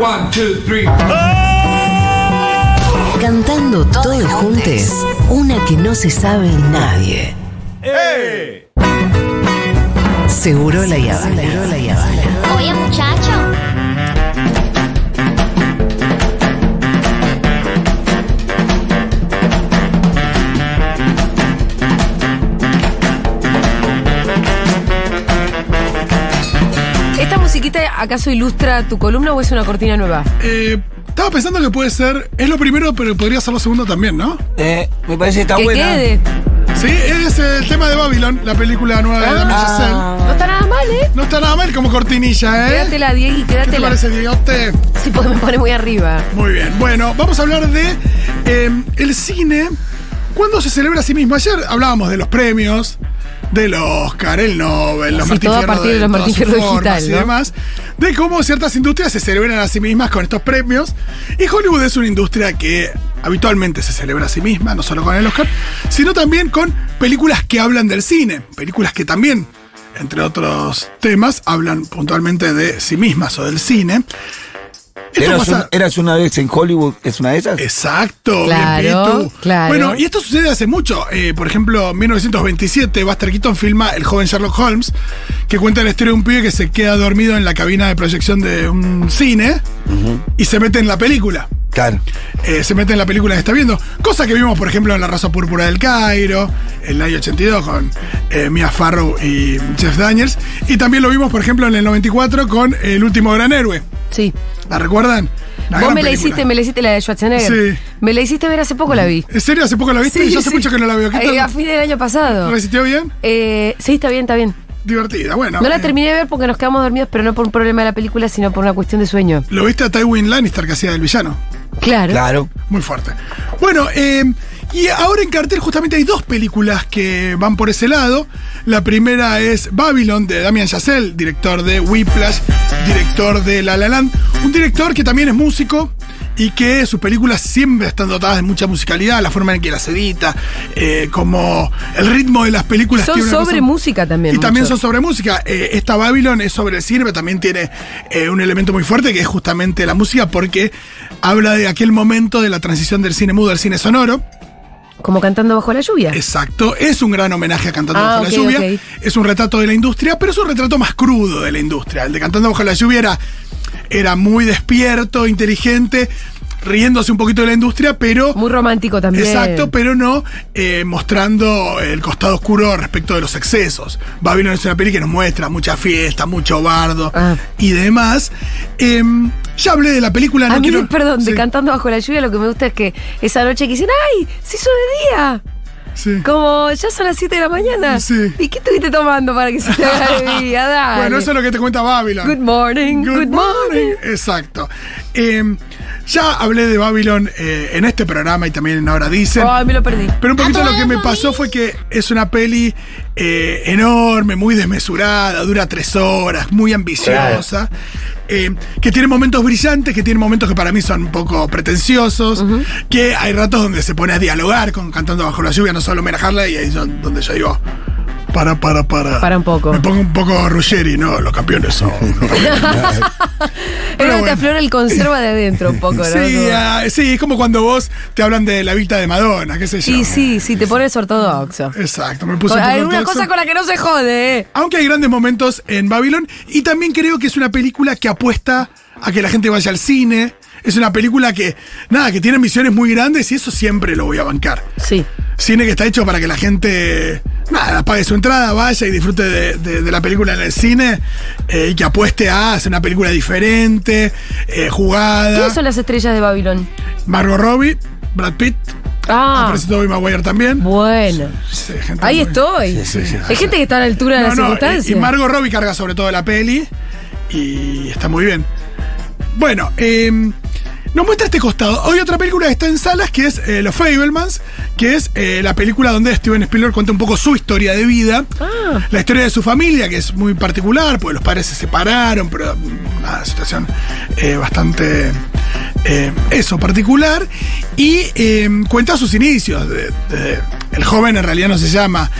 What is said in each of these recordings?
One, two, three. Cantando todos juntos, una que no se sabe nadie. Seguro la Yavana. Seguro la Yavana. Oye, muchacho. ¿Esta acaso ilustra tu columna o es una cortina nueva? Eh, estaba pensando que puede ser. Es lo primero, pero podría ser lo segundo también, ¿no? Eh, me parece que está que buena. quede. Sí, es el tema de Babylon, la película nueva de Damien Chazelle. No está nada mal, ¿eh? No está nada mal como cortinilla, ¿eh? Quédatela, Diego, ¿Qué te quédatela. parece, Diegote? Sí, porque me pone muy arriba. Muy bien. Bueno, vamos a hablar de eh, el cine. ¿Cuándo se celebra a sí mismo? Ayer hablábamos de los premios, del Oscar, el Nobel, los Sí, Martín todo a partir de los Martín Fierro y demás, de cómo ciertas industrias se celebran a sí mismas con estos premios. Y Hollywood es una industria que habitualmente se celebra a sí misma, no solo con el Oscar, sino también con películas que hablan del cine, películas que también, entre otros temas, hablan puntualmente de sí mismas o del cine. Eras, pasa- un- eras una vez en Hollywood, ¿es una de esas? Exacto, Claro, bien, claro. Bueno, y esto sucede hace mucho. Eh, por ejemplo, en 1927, Buster Keaton filma El joven Sherlock Holmes, que cuenta la historia de un pibe que se queda dormido en la cabina de proyección de un cine y se mete en la película. Claro. Eh, se mete en la película que está viendo. Cosa que vimos, por ejemplo, en La raza púrpura del Cairo, en el año 82 con eh, Mia Farrow y Jeff Daniels. Y también lo vimos, por ejemplo, en el 94 con El último gran héroe. Sí. ¿La recuerdan? La Vos me la película. hiciste, me la hiciste la de Schwarzenegger. Sí. Me la hiciste ver hace poco, la vi. ¿En serio? ¿Hace poco la viste? Sí, Yo hace sí. mucho que no la veo. ¿Qué Eh, a fin del año pasado. ¿Resistió bien? Eh, sí, está bien, está bien. Divertida, bueno. No la eh, terminé de ver porque nos quedamos dormidos, pero no por un problema de la película, sino por una cuestión de sueño. ¿Lo viste a Tywin Lannister que hacía del villano? Claro. Claro. Muy fuerte. Bueno, eh, y ahora en cartel justamente hay dos películas que van por ese lado. La primera es Babylon de Damien Chazelle, director de Whiplash, director de La La Land. Un director que también es músico y que sus películas siempre están dotadas de mucha musicalidad, la forma en que las edita, eh, como el ritmo de las películas. Son sobre cosa- música también. Y también son sobre música. Eh, esta Babylon es sobre el cine, pero también tiene eh, un elemento muy fuerte que es justamente la música, porque habla de aquel momento de la transición del cine mudo al cine sonoro. Como cantando bajo la lluvia. Exacto, es un gran homenaje a Cantando Ah, bajo la lluvia. Es un retrato de la industria, pero es un retrato más crudo de la industria. El de Cantando bajo la lluvia era, era muy despierto, inteligente, riéndose un poquito de la industria, pero. Muy romántico también. Exacto, pero no eh, mostrando el costado oscuro respecto de los excesos. Babylon es una peli que nos muestra mucha fiesta, mucho bardo Ah. y demás. Em, ya hablé de la película, no a mí, quiero- perdón, de cantando bajo la lluvia, lo que me gusta es que esa noche que dicen, ¡ay! Se hizo de día. sí. Como ya son las 7 de la mañana. Sí. ¿Y qué estuviste tomando para que se te haga de día? Dale. Bueno, eso es lo que te cuenta Babylon. Good morning, good, morning. Exacto. Em, ya hablé de Babylon eh, en este programa y también en Ahora Dicen. Ay, me lo perdí. Pero un poquito A lo que me pasó fue que es una peli eh, enorme, muy desmesurada, dura tres horas, muy ambiciosa, eh, que tiene momentos brillantes, que tiene momentos que para mí son un poco pretenciosos, que hay ratos donde se pone a dialogar con Cantando Bajo la Lluvia, no solo homenajearla, y ahí es donde yo digo, para, para, para. Para un poco. Me pongo un poco Ruggeri, no, los campeones son. Pero Pero te bueno. aflora el conserva de adentro un poco, ¿no? Sí, ah, sí, es como cuando vos te hablan de la Vita de Madonna, qué sé yo. Y sí, sí, te pones ortodoxo. Exacto, me puse Hay una cosa con la que no se jode, ¿eh? Aunque hay grandes momentos en Babylon. Y también creo que es una película que apuesta a que la gente vaya al cine. Es una película que, nada, que tiene misiones muy grandes y eso siempre lo voy a bancar. Sí. Cine que está hecho para que la gente, nada, pague su entrada, vaya y disfrute de, de- de la película en el cine eh, y que apueste a hacer una película diferente, eh, jugada. ¿Quiénes son las estrellas de Babylon? Margot Robbie, Brad Pitt, Ah, aparece Tobey Maguire también. bueno. Sí, gente Ahí muy- estoy. Sí, sí. Hay gente que está a la altura de las no, y- circunstancias. y Margot Robbie carga sobre todo la peli y está muy bien. Bueno, eh, nos muestra este costado. Hoy otra película que está en salas que es eh, Los Fablemans, que es eh, la película donde Steven Spielberg cuenta un poco su historia de vida, Ah. la historia de su familia, que es muy particular, porque los padres se separaron, pero mm, una situación eh, bastante eso, particular, y cuenta sus inicios. de- de- el joven en realidad no se llama.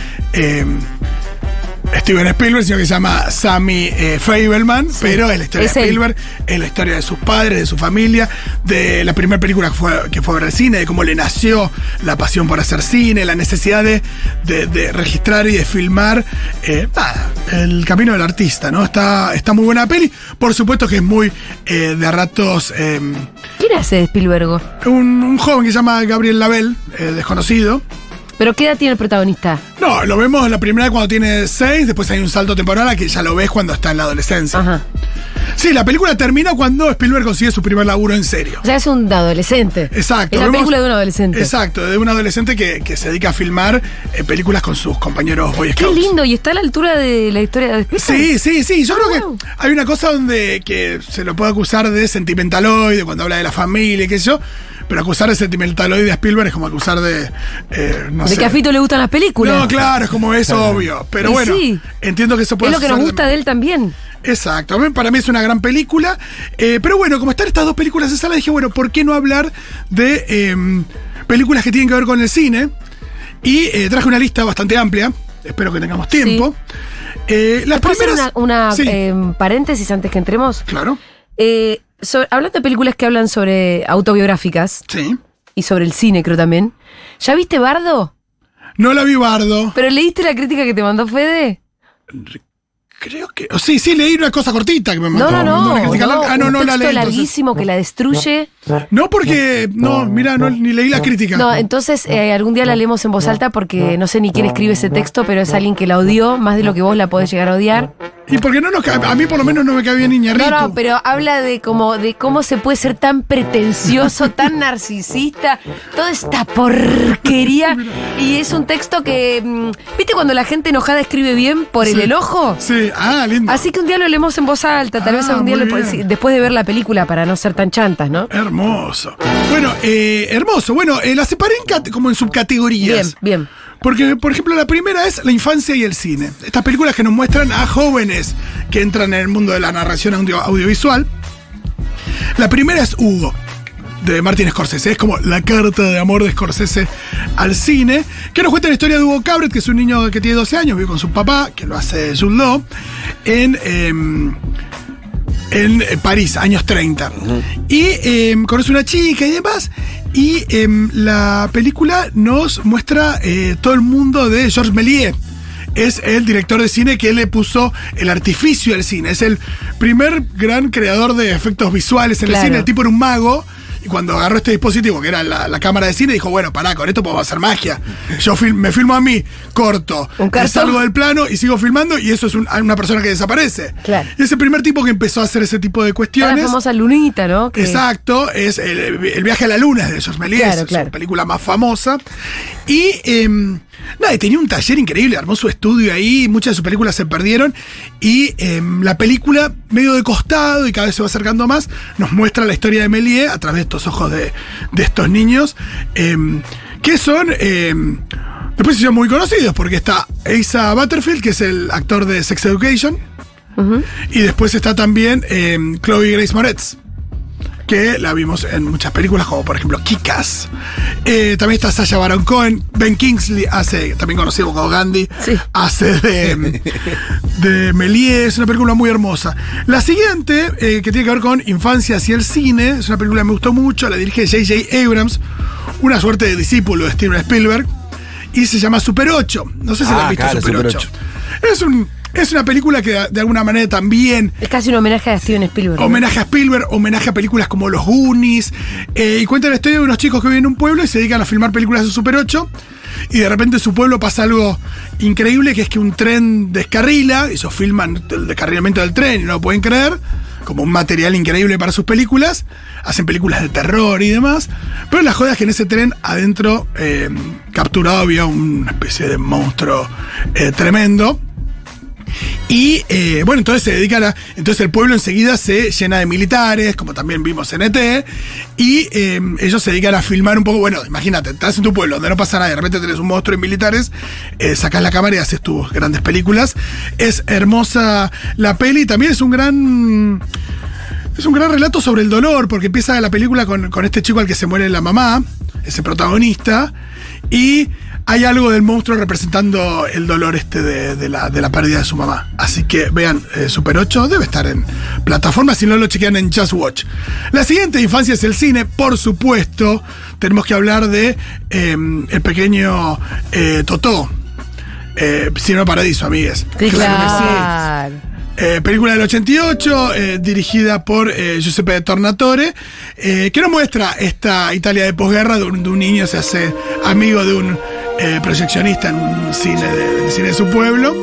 Steven Spielberg, sino que se llama Sammy eh, Fableman, pero es la historia Es de él. Spielberg, es la historia de sus padres, de su familia, de la primera película que fue, que fue a ver al cine, de cómo le nació la pasión por hacer cine, la necesidad de, de- de registrar y de filmar eh, nada, el camino del artista, ¿no? Está, está muy buena la peli, por supuesto que es muy eh, de ratos... eh, ¿Quién hace Spielberg? un, un joven que se llama Gabriel Label, eh, desconocido. ¿Pero qué edad tiene el protagonista? No, lo vemos la primera cuando tiene seis, después hay un salto temporal a que ya lo ves cuando está en la adolescencia. Ajá. Sí, la película termina cuando Spielberg consigue su primer laburo en serio. O sea, es un adolescente. Exacto. Es la película de un adolescente. Exacto, de un adolescente que, que se dedica a filmar eh, películas con sus compañeros Boy Qué Scouts. lindo, y está a la altura de la historia de Spielberg. Sí, sí, sí. Yo Ah, creo wow. que hay una cosa donde que se lo puede acusar de sentimentaloide cuando habla de la familia, y qué sé yo. Pero acusar de sentimentaloide a Spielberg es como acusar de. eh, no De sé. que a Fito le gustan las películas. No, claro, es como es obvio. Pero Y bueno, sí. entiendo que eso puede es lo que nos gusta de él también. Exacto, para mí es una gran película. eh, pero bueno, como están estas dos películas en sala, dije, bueno, ¿por qué no hablar de eh, películas que tienen que ver con el cine? Y eh, traje una lista bastante amplia. Espero que tengamos tiempo. Eh, las ¿Puedo hacer primeras. una, una, Sí, eh, paréntesis antes que entremos? claro. Eh, so- hablando de películas que hablan sobre autobiográficas Sí. y sobre el cine, creo también. ¿Ya viste Bardo? No la vi Bardo. ¿Pero leíste la crítica que te mandó Fede? Creo que. oh, sí, sí, leí una cosa cortita que me No, mandó. no, no. una crítica no. Ah, no, un no la texto leí. entonces. larguísimo que la destruye. No, porque. No, mira, no, ni leí la crítica. No, entonces eh, algún día la leemos en voz alta porque no sé ni quién escribe ese texto, pero es alguien que la odió más de lo que vos la podés llegar a odiar. Y porque no nos cae- A mí por lo menos no me cae bien Iñárritu. No, no, pero habla de cómo, de cómo se puede ser tan pretencioso, tan narcisista, toda esta porquería. Y es un texto que, mm, ¿viste cuando la gente enojada escribe bien por el Sí. enojo? Sí, ah, lindo. Así que un día lo leemos en voz alta, tal Ah, vez algún día le- bien. después de ver la película para no ser tan chantas, ¿no? Hermoso. Bueno, eh, hermoso. Bueno, eh, la separé en como en Bien, subcategorías. bien. Porque, por ejemplo, la primera es la infancia y el cine. Estas películas que nos muestran a jóvenes que entran en el mundo de la narración audio- audiovisual. La primera es Hugo, de Martin Scorsese. Es como la carta de amor de Scorsese al cine, que nos cuenta la historia de Hugo Cabret, que es un niño que tiene 12 años, vive con su papá, que lo hace Jude Law, en... em, en eh, París, años 30. Y em, conoce una chica y demás. Y em, la película nos muestra eh, todo el mundo de Georges Méliès. Es el director de cine que le puso el artificio al cine. Es el primer gran creador de efectos visuales en Claro. el cine. El tipo era un mago. Y cuando agarró este dispositivo, que era la, la cámara de cine, dijo, bueno, pará, con esto podemos hacer magia. Yo fil- me filmo a mí, corto, Un salgo del plano y sigo filmando y eso es un- una persona que desaparece. Claro. Y es el primer tipo que empezó a hacer ese tipo de Está la cuestiones. famosa lunita, ¿no? Que- Exacto, es el, el viaje a la luna de Georges Méliès, Claro, es claro. su película más famosa. Y em, nada, y tenía un taller increíble, armó su estudio ahí, muchas de sus películas se perdieron. Y em, la película, medio de costado y cada vez se va acercando más, nos muestra la historia de Méliès a través de estos ojos de, de estos niños, em, que son. em, Después se muy conocidos porque está Asa Butterfield, que es el actor de Sex Education. Y después está también Chloe Grace Moretz, que la vimos en muchas películas, como por ejemplo Kikas. Eh, también está Sasha Baron Cohen. Ben Kingsley hace, también conocido como Gandhi, Sí. hace de, de Méliès. Es una película muy hermosa. La siguiente, eh, que tiene que ver con infancias y el cine, es una película que me gustó mucho, la dirige J.J. Abrams, una suerte de discípulo de Steven Spielberg, y se llama Super 8. No sé si la Ah, han visto claro, Super, Super 8. 8. Es, un, es una película que de alguna manera también Es casi un homenaje a Steven Spielberg. ¿no? Homenaje a Spielberg, homenaje a películas como Los Goonies. eh, y cuenta la historia de unos chicos que viven en un pueblo y se dedican a filmar películas de Super 8. Y de repente en su pueblo pasa algo increíble, que es que un tren descarrila. Ellos filman el descarrilamiento del tren y no lo pueden creer. Como un material increíble para sus películas. Hacen películas de terror y demás. Pero la joda es que en ese tren adentro, eh, capturado, había una especie de monstruo eh, tremendo. Y eh, bueno, entonces se dedican a. Entonces el pueblo enseguida se llena de militares, como también vimos en ET. Y eh, ellos se dedican a filmar un poco. Bueno, imagínate, estás en tu pueblo donde no pasa nada, de repente tenés un monstruo y militares, eh, sacás la cámara y haces tus grandes películas. Es hermosa la peli, también es un gran. Es un gran relato sobre el dolor, porque empieza la película con, con este chico al que se muere la mamá, ese protagonista, y hay algo del monstruo representando el dolor este de, de la, de la pérdida de su mamá. Así que vean, eh, Super 8 debe estar en plataforma, si no lo chequean en Just Watch. La siguiente infancia es el cine, por supuesto. Tenemos que hablar de eh, el pequeño eh, Totó. Eh, Cinema Paradiso, amigues. Claro que sí. claro. Eh, película del 88, eh, dirigida por eh, Giuseppe Tornatore, eh, que nos muestra esta Italia de posguerra, de un, de un niño se hace amigo de un eh, proyeccionista en un cine de, cine de su pueblo.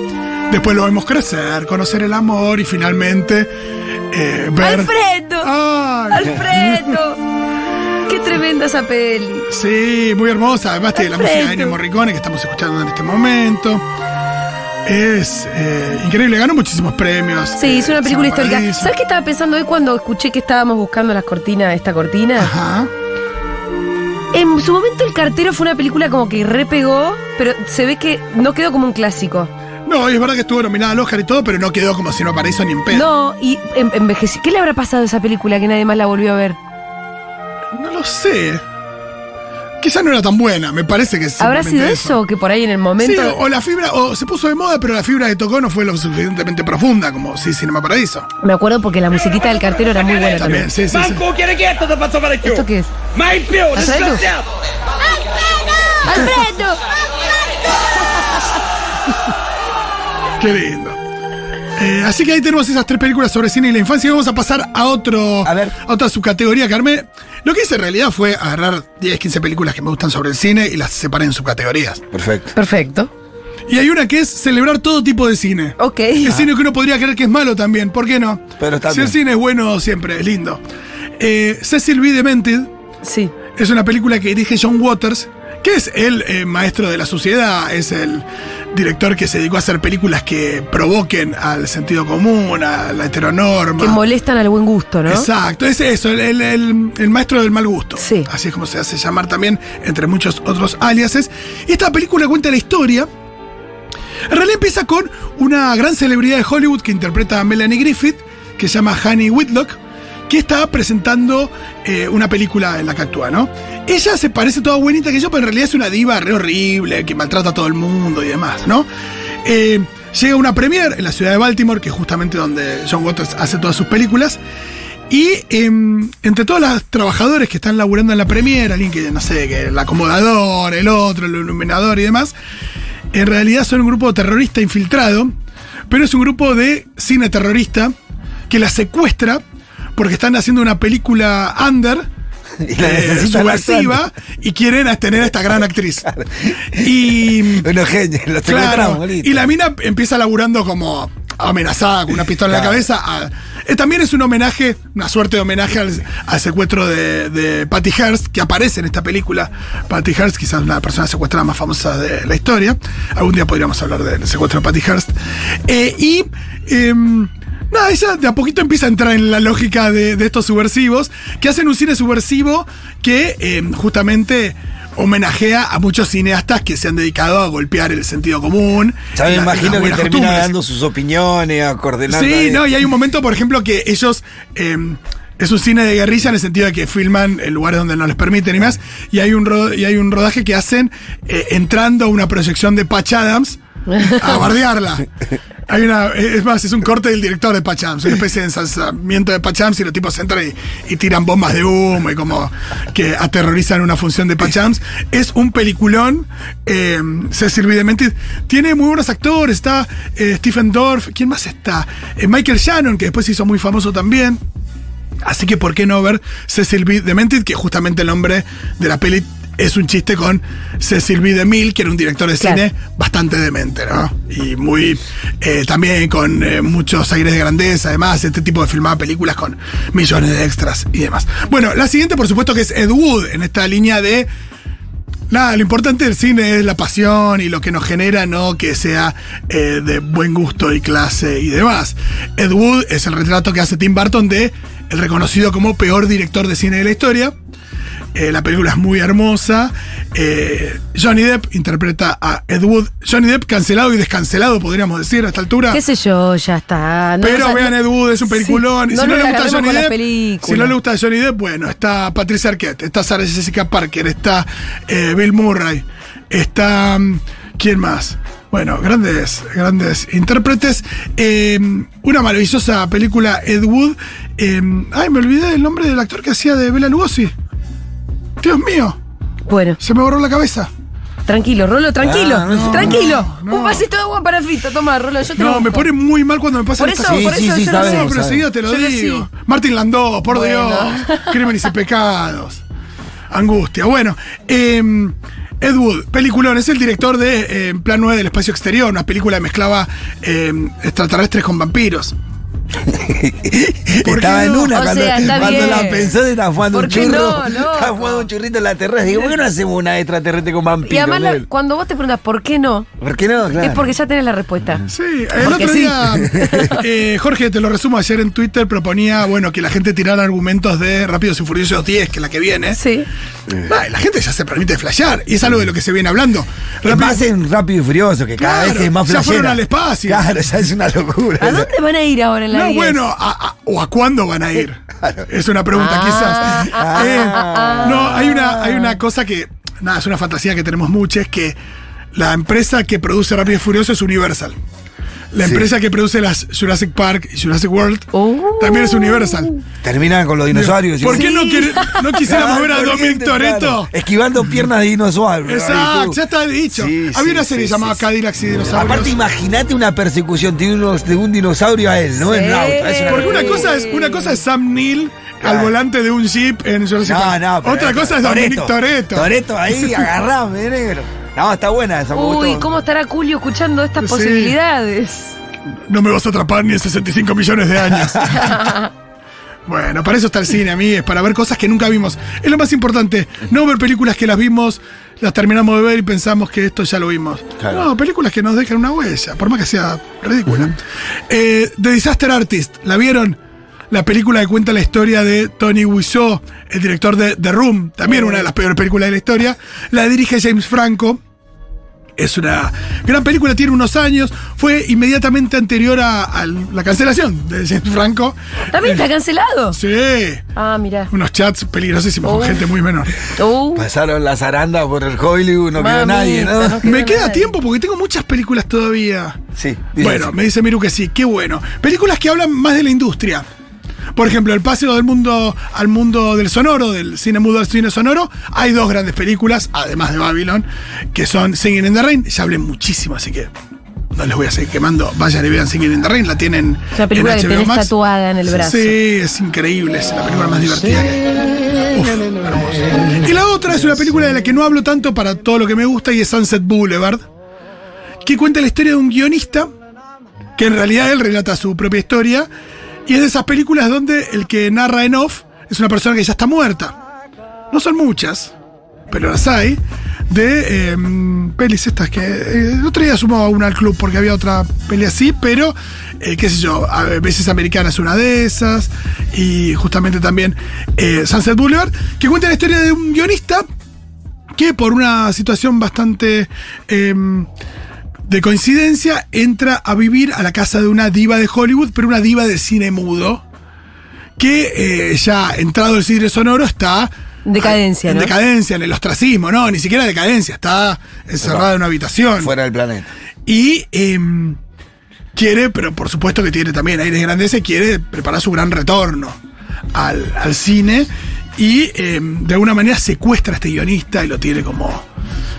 Después lo vemos crecer, conocer el amor y finalmente eh, ver. ¡Alfredo! ¡Ay! ¡Alfredo! ¡Qué tremenda esa peli! Sí, muy hermosa. Además tiene la música de Ennio Morricone que estamos escuchando en este momento. Es eh, increíble, ganó muchísimos premios. Sí, es una eh, película histórica. ¿Sabes qué estaba pensando hoy cuando escuché que estábamos buscando las cortinas, esta cortina? Ajá. En su momento El Cartero fue una película como que repegó, pero se ve que no quedó como un clásico. No, y es verdad que estuvo nominada al Oscar y todo, pero no quedó como si no paraíso ni en pedo. No, y en- envejeció. ¿Qué le habrá pasado a esa película que nadie más la volvió a ver? No lo sé. Quizá no era tan buena, me parece que ¿Habrá simplemente sido eso? Que por ahí en el Sí, momento. o, o la fibra, o se puso de moda, pero la fibra que tocó no fue lo suficientemente profunda como sí Cinema Paradiso. Me acuerdo porque la musiquita del cartero era muy buena también. También, sí, sí, sí. ¿Esto qué es? Mai più, Alfredo? disgraziato! ¡Alfredo! Qué lindo. Eh, así que ahí tenemos esas tres películas sobre cine y la infancia. Y vamos a pasar a otro A ver. otra subcategoría, Carmen. Lo que hice en realidad fue agarrar 10, 15 películas que me gustan sobre el cine y las separé en subcategorías. Perfecto. Perfecto. Y hay una que es celebrar todo tipo de cine. Ok. El cine que uno podría creer que es malo también, ¿por qué no? Pero está si el cine es bueno, siempre es lindo. Eh, Cecil B. Demented Sí. es una película que dirige John Waters, que es el eh, maestro de la sociedad, es el director que se dedicó a hacer películas que provoquen al sentido común, a la heteronorma. Que molestan al buen gusto, ¿no? Exacto, es eso, el, el- el- el maestro del mal gusto. Sí. Así es como se hace llamar también, entre muchos otros aliases. Y esta película cuenta la historia. En realidad empieza con una gran celebridad de Hollywood que interpreta a Melanie Griffith, que se llama Honey Whitlock, que está presentando eh, una película en la que actúa, ¿no? Ella se parece toda buenita que yo, pero en realidad es una diva re horrible, que maltrata a todo el mundo y demás, ¿no? Eh, llega una premiere en la ciudad de Baltimore, que es justamente donde John Waters hace todas sus películas. Y em, entre todos los trabajadores que están laburando en la premiere, alguien que, no sé, que el acomodador, el otro, el iluminador y demás, en realidad son un grupo terrorista infiltrado, pero es un grupo de cine terrorista que la secuestra porque están haciendo una película under Y la eh, subversiva y quieren tener a esta gran actriz. Y genios, los secuestramos, Claro, y la mina empieza laburando como amenazada con una pistola en la cabeza. a- eh, también es un homenaje, una suerte de homenaje al, al secuestro de, de Patty Hearst, que aparece en esta película. Patty Hearst, quizás una persona secuestrada más famosa de la historia. Algún día podríamos hablar del secuestro de Patty Hearst. Eh, y. Nada, ella de a poquito empieza a entrar en la lógica de, de estos subversivos, que hacen un cine subversivo que em, justamente homenajea a muchos cineastas que se han dedicado a golpear el sentido común. Ya me imagino que termina costumbres. dando sus opiniones, a coordinar. Sí, no, y hay un momento, por ejemplo, que ellos. eh, es un cine de guerrilla en el sentido de que filman en lugares donde no les permiten y más. Y hay un, ro- y hay un rodaje que hacen eh, entrando a una proyección de Patch Adams a bardearla. Hay una, es más, es un corte del director de Patch Adams, una especie de ensalzamiento de Patch Adams y los tipos entran y, tiran bombas de humo y como que aterrorizan una función de Patch Adams. Es un peliculón. Eh, Cecil B. Demented tiene muy buenos actores. Está eh, Stephen Dorff. ¿Quién más está? Eh, Michael Shannon, que después se hizo muy famoso también. Así que, ¿por qué no ver Cecil B. Demented? Que justamente el nombre de la peli es un chiste con Cecil B. DeMille, que era un director de Claro. cine bastante demente, ¿no? Y muy. eh, también con eh, muchos aires de grandeza, además, este tipo de filmaba películas con millones de extras y demás. Bueno, la siguiente, por supuesto, que es Ed Wood, en esta línea de. Nada, lo importante del cine es la pasión y lo que nos genera, no que sea eh, de buen gusto y clase y demás. Ed Wood es el retrato que hace Tim Burton de el reconocido como peor director de cine de la historia. Eh, la película es muy hermosa. Eh, Johnny Depp interpreta a Ed Wood. Johnny Depp cancelado y descancelado, podríamos decir, a esta altura. ¿Qué sé yo? Ya está. No, Pero o sea, vean Ed Wood, es un sí, peliculón. y no si no, le gusta Johnny Depp, si no le gusta Johnny Depp, bueno, está Patricia Arquette, está Sarah Jessica Parker, está eh, Bill Murray, está mm, ¿quién más? Bueno, grandes, grandes intérpretes. Eh, una maravillosa película Ed Wood. Eh, ay, me olvidé el nombre del actor que hacía de Bela Lugosi. Dios mío, Bueno, se me borró la cabeza. tranquilo, Rolo, tranquilo. Ah, no, tranquilo. no. Un vasito de agua para frito. Toma, Rolo, yo te No, me pone muy mal cuando me pasa Por estas eso, Sí, por sí, eso sí, yo lo sabemos, sé. No, pero enseguida te lo Yo digo. Martín Landó, por Bueno. Dios. Crímenes y pecados. Angustia. Bueno, eh, Ed Wood, peliculón, es el director de eh, Plan 9 del Espacio Exterior, una película que mezclaba eh, extraterrestres con vampiros. ¿Por Estaba qué en no? una O cuando, sea, está cuando bien. la pensó se estaba jugando un ¿Por qué churro. no, no? Estaba jugando un churrito en la terraza. Digo, ¿por qué no hacemos una extraterrestre con vampiros? Y además, la- cuando vos te preguntas por qué no, ¿Por qué no? Claro. es porque ya tenés la respuesta. Sí, el Porque otro sí. día, eh, Jorge, te lo resumo, ayer en Twitter proponía, bueno, que la gente tirara argumentos de Rápidos y Furiosos 10, que es la que viene. Sí. La gente ya se permite flashear, y es algo de lo que se viene hablando. Rápido- más en Rápido y Furioso, que cada Claro, vez es más ya fueron flashera. al espacio. Claro, ya es una locura. ¿A dónde van a ir ahora en la No, 10? bueno, a- a- ¿o a cuándo van a ir? Es una pregunta, Ah, quizás. ah, Eh, ah, ah. no, hay una, hay una cosa que, nada, es una fantasía que tenemos mucha, es que la empresa que produce Rápido y Furioso es Universal. La Sí. empresa que produce las Jurassic Park y Jurassic World Uh. también es Universal. Terminan con los dinosaurios. ¿Por qué no, no quisiéramos ver a Dominic claro, Toretto? Esquivando piernas de dinosaurio. Exacto, ya está dicho. Sí, Había sí, una serie sí, llamada. Cadillacs y Dinosaurios. Aparte, imagínate una persecución de, unos, de un dinosaurio a él, ¿no? En un auto. Es una Porque una cosa es, una cosa es Sam Neill al volante de un jeep en Jurassic No, Park. no, pero Otra cosa es Dominic Toretto. Toreto ahí, agarrame, negro. No, está buena esa me Uy. ¿cómo estará Julio escuchando estas Sí. posibilidades? No me vas a atrapar ni en 65 millones de años. bueno, para eso está el cine, a mí, es para ver cosas que nunca vimos. Es lo más importante, no ver películas que las vimos, las terminamos de ver y pensamos que esto ya lo vimos. Claro. No, películas que nos dejan una huella, por más que sea ridícula. Eh, The Disaster Artist, ¿la vieron? La película que cuenta la historia de Tony Wiseau, el director de The Room, también una de las peores películas de la historia. La dirige James Franco. Es una gran película, tiene unos años, fue inmediatamente anterior a, a la cancelación de James Franco. ¿También está cancelado? Sí, Ah, mira. unos chats peligrosísimos Uf. con gente muy menor. Pasaron las arandas por el Hollywood, no quedó Mamita, nadie, ¿no? no quedó Me queda nadie. tiempo porque tengo muchas películas todavía. Sí. Bueno, así. me dice Miru que sí, qué bueno. Películas que hablan más de la industria. Por ejemplo, el paseo del mundo al mundo del sonoro, del cine mudo al cine sonoro, hay dos grandes películas, además de Babylon, que son Singing in the Rain. Ya hablé muchísimo, así que no les voy a seguir quemando. Vayan y vean Singing in the Rain, la tienen Es una película en que HBO tenés Max. tatuada en el brazo. Sí, es increíble, es la película más divertida que hay. Uf, hermoso. Y la otra es una película de la que no hablo tanto para todo lo que me gusta y es Sunset Boulevard, que cuenta la historia de un guionista que en realidad él relata su propia historia y es de esas películas donde el que narra en off es una persona que ya está muerta. No son muchas, pero las hay, de eh, pelis estas que eh, el otro día sumaba una al club porque había otra peli así, pero eh, qué sé yo, a veces americana es una de esas y justamente también eh, Sunset Boulevard, que cuenta la historia de un guionista que por una situación bastante eh, de coincidencia entra a vivir a la casa de una diva de Hollywood, pero una diva de cine mudo, que eh, ya entrado el cine sonoro está... Decadencia, En ¿no? decadencia, en el ostracismo, no, ni siquiera decadencia, está encerrada en una habitación. Fuera del planeta. Y em, quiere, pero por supuesto que tiene también aires de grandeza y quiere preparar su gran retorno al, al cine. Y em, de alguna manera secuestra a este guionista y lo tiene como.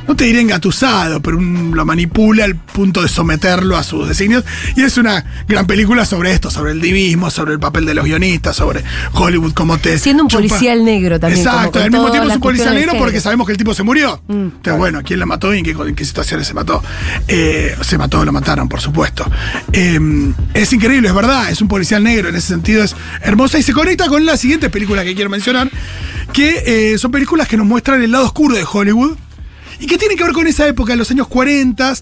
No te diré engatusado, pero un- lo manipula al punto de someterlo a sus designios. Y es una gran película sobre esto, sobre el divismo, sobre el papel de los guionistas, sobre Hollywood como te. Siendo un chupa- policial negro también, Exacto, al mismo tiempo es un policial negro porque sabemos que el tipo se murió. Mm, Entonces, bueno, ¿quién la mató y en qué, en qué situaciones se mató? Eh, se mató, lo mataron, por supuesto. Eh, es increíble, es verdad, es un policial negro, en ese sentido es hermosa y se conecta con la siguiente película que quiero mencionar, que eh, son películas que nos muestran el lado oscuro de Hollywood. Y que tiene que ver con esa época, los años 40,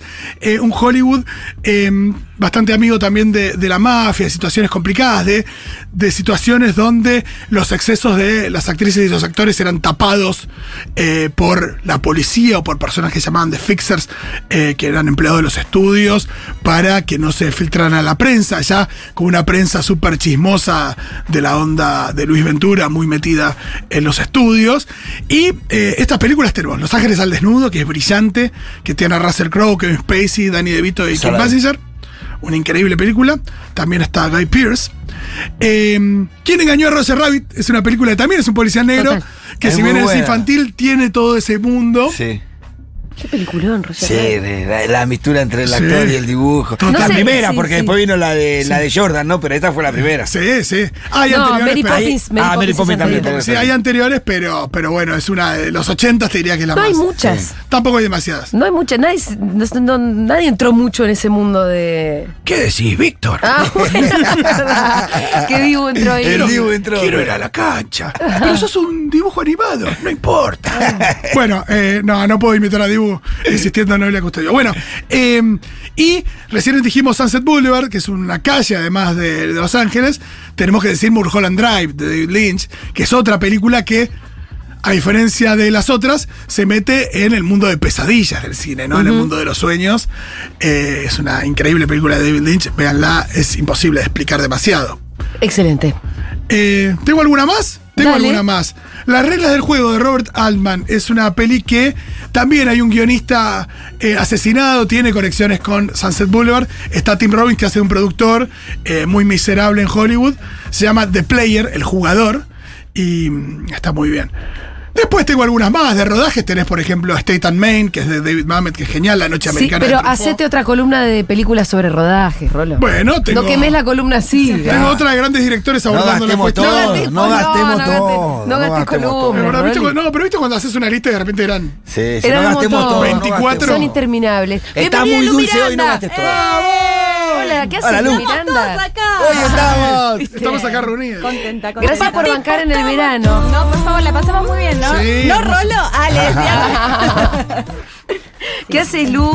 eh, un Hollywood eh, bastante amigo también de, de la mafia, de situaciones complicadas, de, de situaciones donde los excesos de las actrices y los actores eran tapados eh, por la policía o por personas que llamaban de fixers, eh, que eran empleados de los estudios, para que no se filtraran a la prensa, ya con una prensa súper chismosa de la onda de Luis Ventura, muy metida en los estudios. Y eh, estas películas tenemos Los Ángeles al Desnudo, que es brillante, que tiene a Russell Crowe, Kevin Spacey, Danny DeVito y Kim. Basinger. Una increíble película. También está Guy Pearce. Eh, ¿Quién engañó a Roger Rabbit? Es una película que también es un policía negro, Total. que Es si bien es infantil, tiene todo ese mundo. Sí. Qué peliculón, Roger Sí, de- la, la mistura entre el Sí. actor y el dibujo. La No sé, primera, sí, porque sí. después vino la de la de Jordan, ¿no? Pero esta fue la primera. Sí, sí. Hay No, anteriores, Mary pero- Poppins, Ah, Mary Poppins también. Sí, hay anteriores, pero, pero bueno, es una de los 80 te diría que es la No hay más. muchas. Tampoco hay demasiadas. No hay muchas, nadie, no- no- nadie entró mucho en ese mundo de. ¿Qué decís, Víctor? Ah, bueno. Qué vivo entró ahí. El Dibu entró. Quiero ir a la cancha. Pero sos un dibujo animado, no importa. bueno, eh, no, no puedo imitar a Dibu insistiendo en Noelia Custodio. Bueno, eh, y recién dijimos Sunset Boulevard, que es una calle además de, de Los Ángeles. Tenemos que decir Mulholland Drive de David Lynch, que es otra película que. A diferencia de las otras, se mete en el mundo de pesadillas del cine, ¿no? En el mundo de los sueños. Eh, es una increíble película de David Lynch. Véanla, es imposible de explicar demasiado. Excelente. Eh, ¿Tengo alguna más? Tengo Dale. alguna más. Las reglas del juego de Robert Altman es una peli que también hay un guionista eh, asesinado, tiene conexiones con Sunset Boulevard. Está Tim Robbins, que hace un productor eh, muy miserable en Hollywood. Se llama The Player, el jugador, y mm, está muy bien. Después tengo algunas más de rodajes. Tenés, por ejemplo, State and Main, que es de David Mamet, que es genial, la noche Sí, americana. pero de Truffaut. hacete otra columna de películas sobre rodajes, Rolo. Bueno, tengo- No quemes la columna así. Tengo otra de grandes directores No abordando la gastemos cuestión. todo, gastes- no no, gastemos no todo. no gastes gastemos todo. columna. De verdad, ¿viste Rolly. cu- no, pero viste cuando haces una lista y de repente eran Sí, sí, Eran no un gastemos montón. todo. no 24. gastemos. Son interminables. Está muy dulce hoy, no gastes todo. ¿Qué haces, Miranda? Hoy estamos. Estamos acá reunidos. Contenta, contenta. Gracias por bancar en el verano. No, por favor, la pasamos muy bien, ¿no? Sí, no. Rolo, Ale. ¿Qué haces, Lu?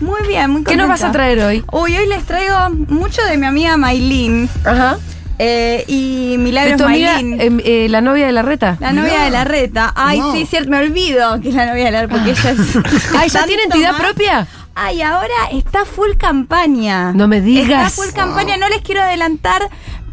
muy bien, muy contenta. ¿Qué nos vas a traer hoy? Uy, hoy les traigo mucho de mi amiga Maylin Ajá. eh, y ¿De Milagros tu amiga, Maylin. em, eh, la novia de la reta? La novia de la reta. Ay, Wow. sí, cierto, me olvido que es la novia de la reta, porque ella es. Ay, ¿ya tiene entidad más. propia? Ay, ahora está full campaña. No me digas. Está full campaña, no les quiero adelantar.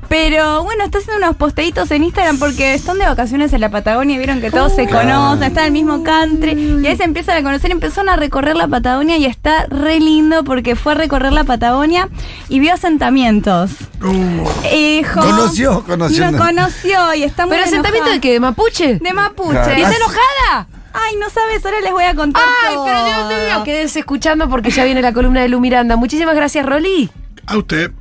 Pero bueno, está haciendo unos posteitos en Instagram porque están de vacaciones en la Patagonia y vieron que todos se conocen, está en el mismo country. Y ahí se empiezan a conocer, empezaron a recorrer la Patagonia y está re lindo porque fue a recorrer la Patagonia y vio asentamientos. Uh, Y dijo- Conoció, conoció. Lo conoció y está muy ¿Pero asentamiento enojada. de qué? ¿De Mapuche? De Mapuche. ¿Y está enojada? Ay, no sabes, ahora les voy a contar Ay, todo. pero Dios mío, quédense escuchando porque ya viene la columna de Lu Miranda. Muchísimas gracias, Rolly. a usted.